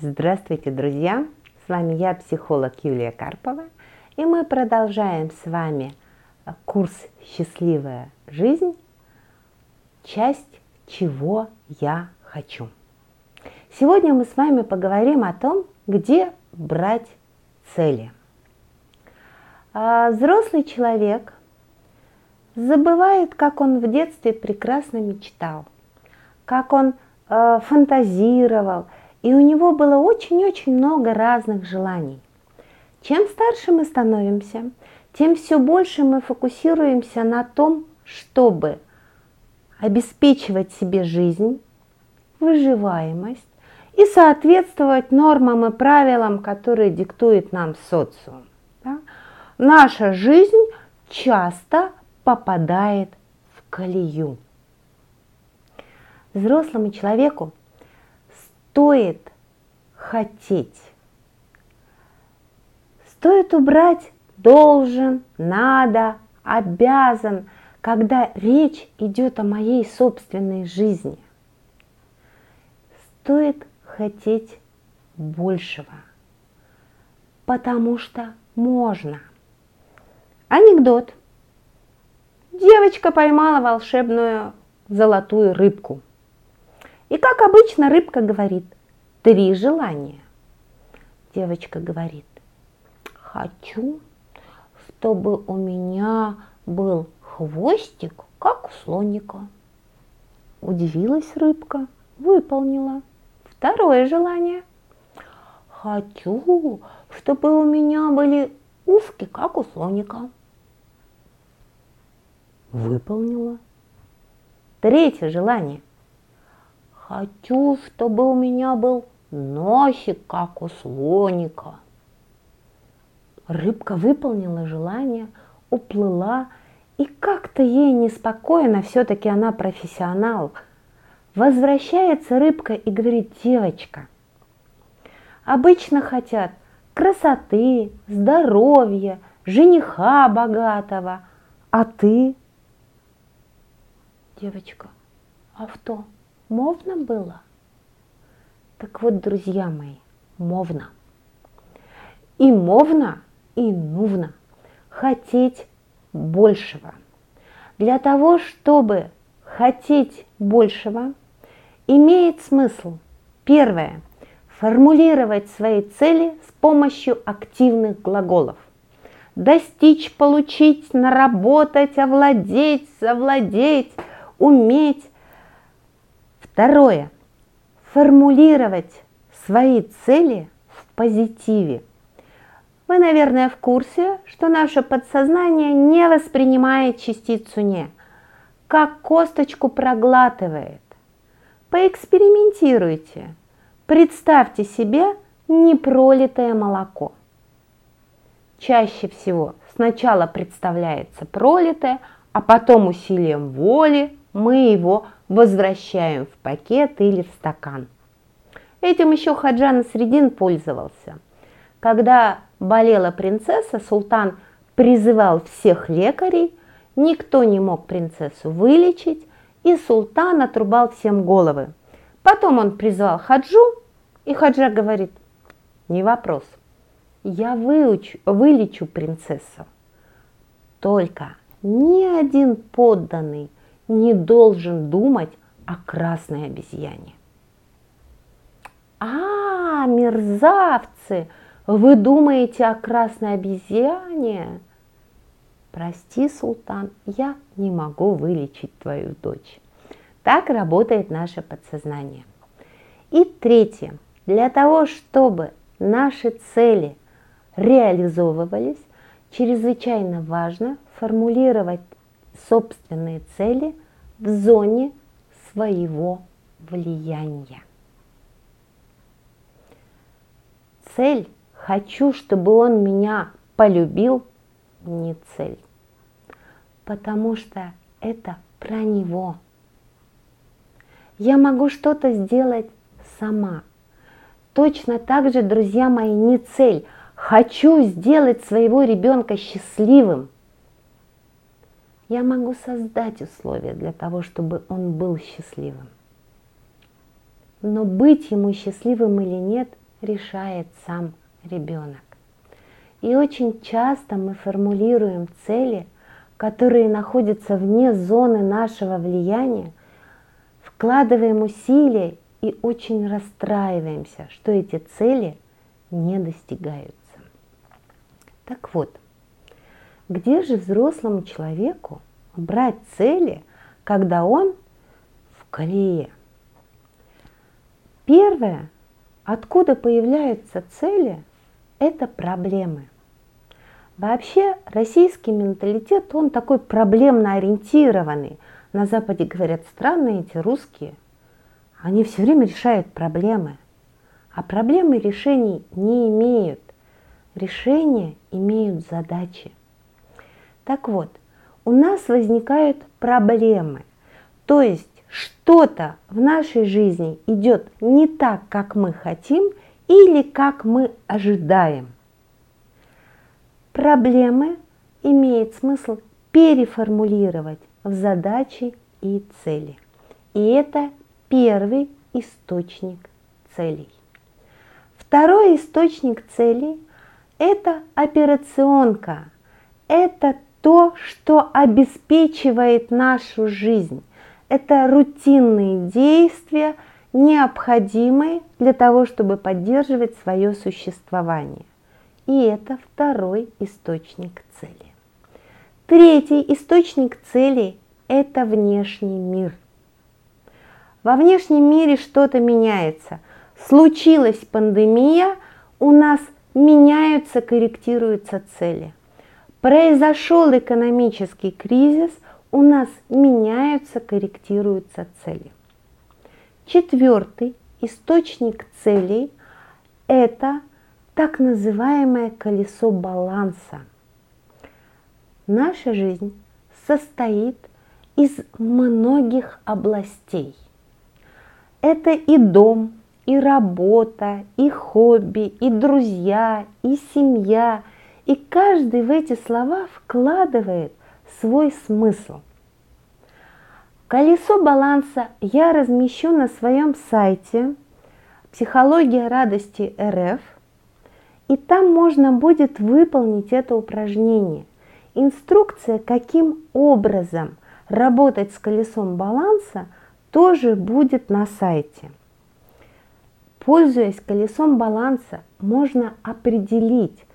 Здравствуйте, друзья! С вами я, психолог Юлия Карпова, и мы продолжаем с вами курс «Счастливая жизнь», часть «Чего я хочу». Сегодня мы с вами поговорим о том, где брать цели. А взрослый человек забывает, как он в детстве прекрасно мечтал, как он э, фантазировал – и у него было очень-очень много разных желаний. Чем старше мы становимся, тем все больше мы фокусируемся на том, чтобы обеспечивать себе жизнь, выживаемость и соответствовать нормам и правилам, которые диктует нам социум. Да? Наша жизнь часто попадает в колею. Взрослому человеку стоит хотеть. Стоит убрать должен, надо, обязан, когда речь идет о моей собственной жизни. Стоит хотеть большего, потому что можно. Анекдот. Девочка поймала волшебную золотую рыбку – и как обычно рыбка говорит, три желания. Девочка говорит, хочу, чтобы у меня был хвостик, как у слоника. Удивилась рыбка, выполнила. Второе желание. Хочу, чтобы у меня были ушки, как у слоника. Выполнила. Третье желание – Хочу, чтобы у меня был носик, как у слоника. Рыбка выполнила желание, уплыла, и как-то ей неспокойно, все-таки она профессионал. Возвращается рыбка и говорит, девочка, обычно хотят красоты, здоровья, жениха богатого, а ты? Девочка, а что? Мовно было? Так вот, друзья мои, мовно. И мовно, и нужно хотеть большего. Для того, чтобы хотеть большего, имеет смысл, первое, формулировать свои цели с помощью активных глаголов. Достичь, получить, наработать, овладеть, завладеть, уметь, Второе. Формулировать свои цели в позитиве. Вы, наверное, в курсе, что наше подсознание не воспринимает частицу «не», как косточку проглатывает. Поэкспериментируйте. Представьте себе непролитое молоко. Чаще всего сначала представляется пролитое, а потом усилием воли мы его возвращаем в пакет или в стакан. Этим еще Хаджан Средин пользовался. Когда болела принцесса, султан призывал всех лекарей, никто не мог принцессу вылечить, и султан отрубал всем головы. Потом он призвал Хаджу, и Хаджа говорит, не вопрос, я выучу, вылечу принцессу. Только ни один подданный – не должен думать о красной обезьяне. А, мерзавцы, вы думаете о красной обезьяне? Прости, султан, я не могу вылечить твою дочь. Так работает наше подсознание. И третье. Для того, чтобы наши цели реализовывались, чрезвычайно важно формулировать собственные цели в зоне своего влияния. Цель «хочу, чтобы он меня полюбил» не цель, потому что это про него. Я могу что-то сделать сама. Точно так же, друзья мои, не цель. Хочу сделать своего ребенка счастливым – я могу создать условия для того, чтобы он был счастливым. Но быть ему счастливым или нет, решает сам ребенок. И очень часто мы формулируем цели, которые находятся вне зоны нашего влияния, вкладываем усилия и очень расстраиваемся, что эти цели не достигаются. Так вот, где же взрослому человеку брать цели, когда он в колее? Первое, откуда появляются цели, это проблемы. Вообще российский менталитет, он такой проблемно ориентированный. На Западе говорят, странные эти русские. Они все время решают проблемы. А проблемы решений не имеют. Решения имеют задачи. Так вот, у нас возникают проблемы. То есть что-то в нашей жизни идет не так, как мы хотим или как мы ожидаем – Проблемы имеет смысл переформулировать в задачи и цели. И это первый источник целей. Второй источник целей – это операционка. Это то, что обеспечивает нашу жизнь. Это рутинные действия, необходимые для того, чтобы поддерживать свое существование. И это второй источник цели. Третий источник цели – это внешний мир. Во внешнем мире что-то меняется. Случилась пандемия, у нас меняются, корректируются цели. Произошел экономический кризис, у нас меняются, корректируются цели. Четвертый источник целей – это так называемое колесо баланса. Наша жизнь состоит из многих областей. Это и дом, и работа, и хобби, и друзья, и семья. И каждый в эти слова вкладывает свой смысл. Колесо баланса я размещу на своем сайте «Психология радости РФ», и там можно будет выполнить это упражнение. Инструкция, каким образом работать с колесом баланса, тоже будет на сайте. Пользуясь колесом баланса, можно определить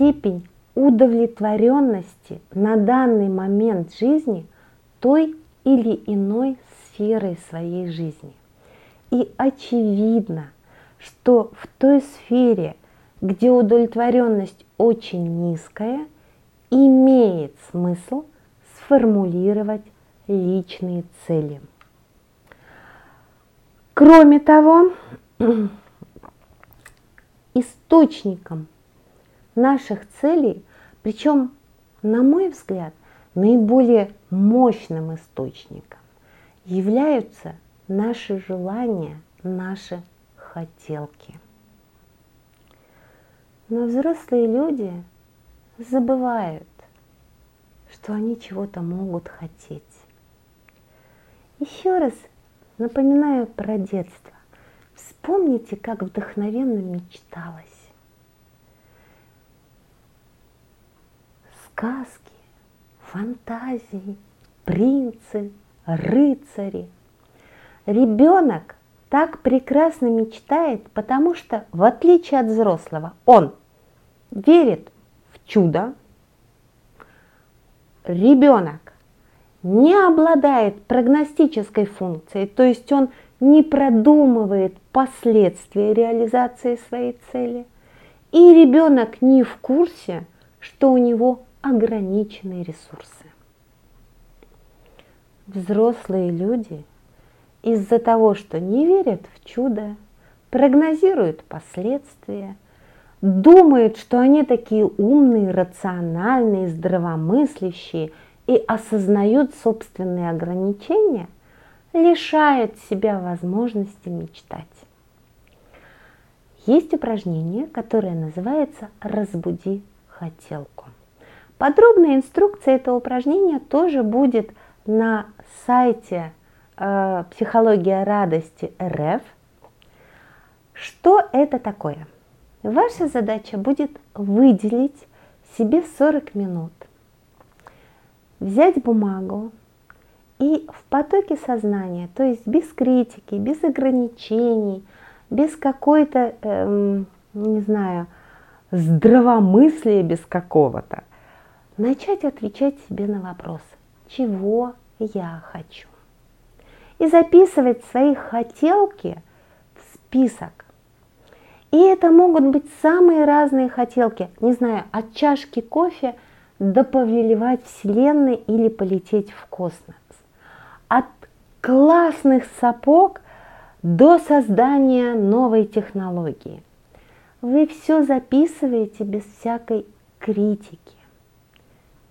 степень удовлетворенности на данный момент жизни той или иной сферой своей жизни. И очевидно, что в той сфере, где удовлетворенность очень низкая, имеет смысл сформулировать личные цели. Кроме того, источником наших целей, причем, на мой взгляд, наиболее мощным источником являются наши желания, наши хотелки – но взрослые люди забывают, что они чего-то могут хотеть. Еще раз напоминаю про детство. Вспомните, как вдохновенно мечталось. Сказки, фантазии, принцы, рыцари. Ребенок так прекрасно мечтает, потому что, в отличие от взрослого, он верит в чудо, ребенок не обладает прогностической функцией, то есть он не продумывает последствия реализации своей цели, и ребенок не в курсе, что у него ограниченные ресурсы. Взрослые люди из-за того, что не верят в чудо, прогнозируют последствия – думают, что они такие умные, рациональные, здравомыслящие и осознают собственные ограничения, лишают себя возможности мечтать. Есть упражнение, которое называется «Разбуди хотелку». Подробная инструкция этого упражнения тоже будет на сайте э, «Психология радости РФ». Что это такое? Ваша задача будет выделить себе 40 минут, взять бумагу и в потоке сознания, то есть без критики, без ограничений, без какой-то, эм, не знаю, здравомыслия без какого-то, начать отвечать себе на вопрос, чего я хочу. И записывать свои хотелки в список. И это могут быть самые разные хотелки. Не знаю, от чашки кофе до повелевать Вселенной или полететь в космос. От классных сапог до создания новой технологии. Вы все записываете без всякой критики.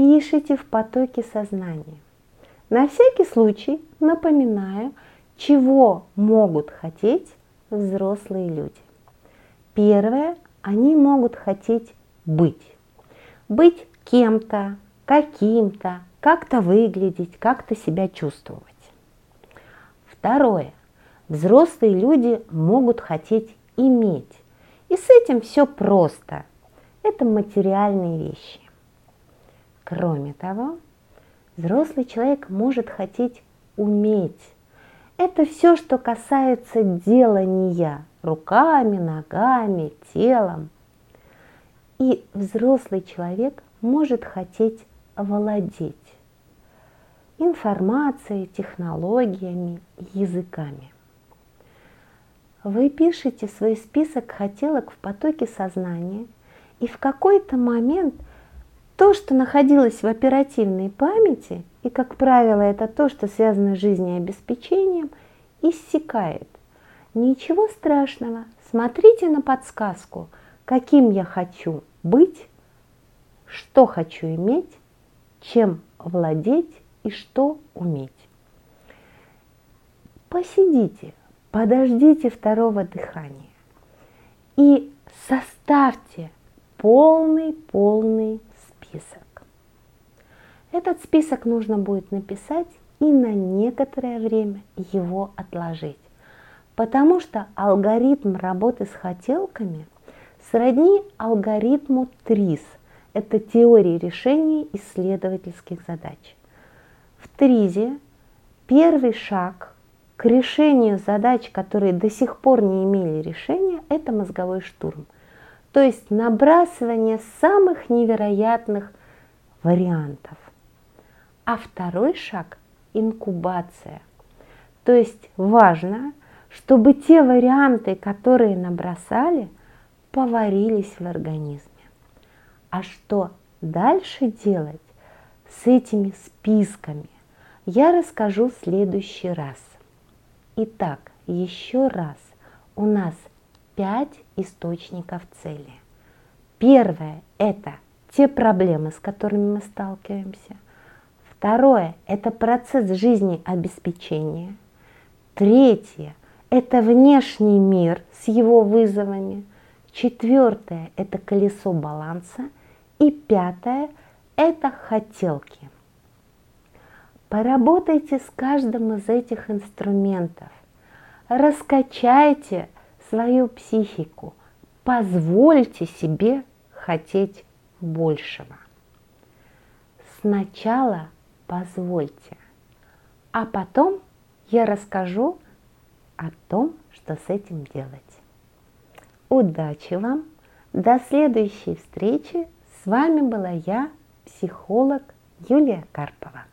Пишите в потоке сознания. На всякий случай напоминаю, чего могут хотеть взрослые люди. Первое, они могут хотеть быть. Быть кем-то, каким-то, как-то выглядеть, как-то себя чувствовать. Второе, взрослые люди могут хотеть иметь. И с этим все просто. Это материальные вещи. Кроме того, взрослый человек может хотеть уметь. Это все, что касается делания руками, ногами, телом. И взрослый человек может хотеть владеть информацией, технологиями, языками. Вы пишете свой список хотелок в потоке сознания, и в какой-то момент то, что находилось в оперативной памяти, и, как правило, это то, что связано с жизнеобеспечением, иссякает. Ничего страшного, смотрите на подсказку, каким я хочу быть, что хочу иметь, чем владеть и что уметь. Посидите, подождите второго дыхания и составьте полный-полный список. Этот список нужно будет написать и на некоторое время его отложить, потому что алгоритм работы с хотелками сродни алгоритму ТРИС – это теория решения исследовательских задач. В ТРИЗе первый шаг к решению задач, которые до сих пор не имели решения, это мозговой штурм. То есть набрасывание самых невероятных вариантов. А второй шаг – инкубация. То есть важно, чтобы те варианты, которые набросали, поварились в организме. А что дальше делать с этими списками, я расскажу в следующий раз. Итак, еще раз, у нас пять источников цели. Первое – это те проблемы, с которыми мы сталкиваемся. Второе – это процесс жизнеобеспечения. Третье – это внешний мир с его вызовами. Четвертое – это колесо баланса. И пятое – это хотелки. Поработайте с каждым из этих инструментов. Раскачайте свою психику. Позвольте себе хотеть большего. Сначала позвольте, а потом я расскажу о том, что с этим делать. Удачи вам! До следующей встречи! С вами была я, психолог Юлия Карпова.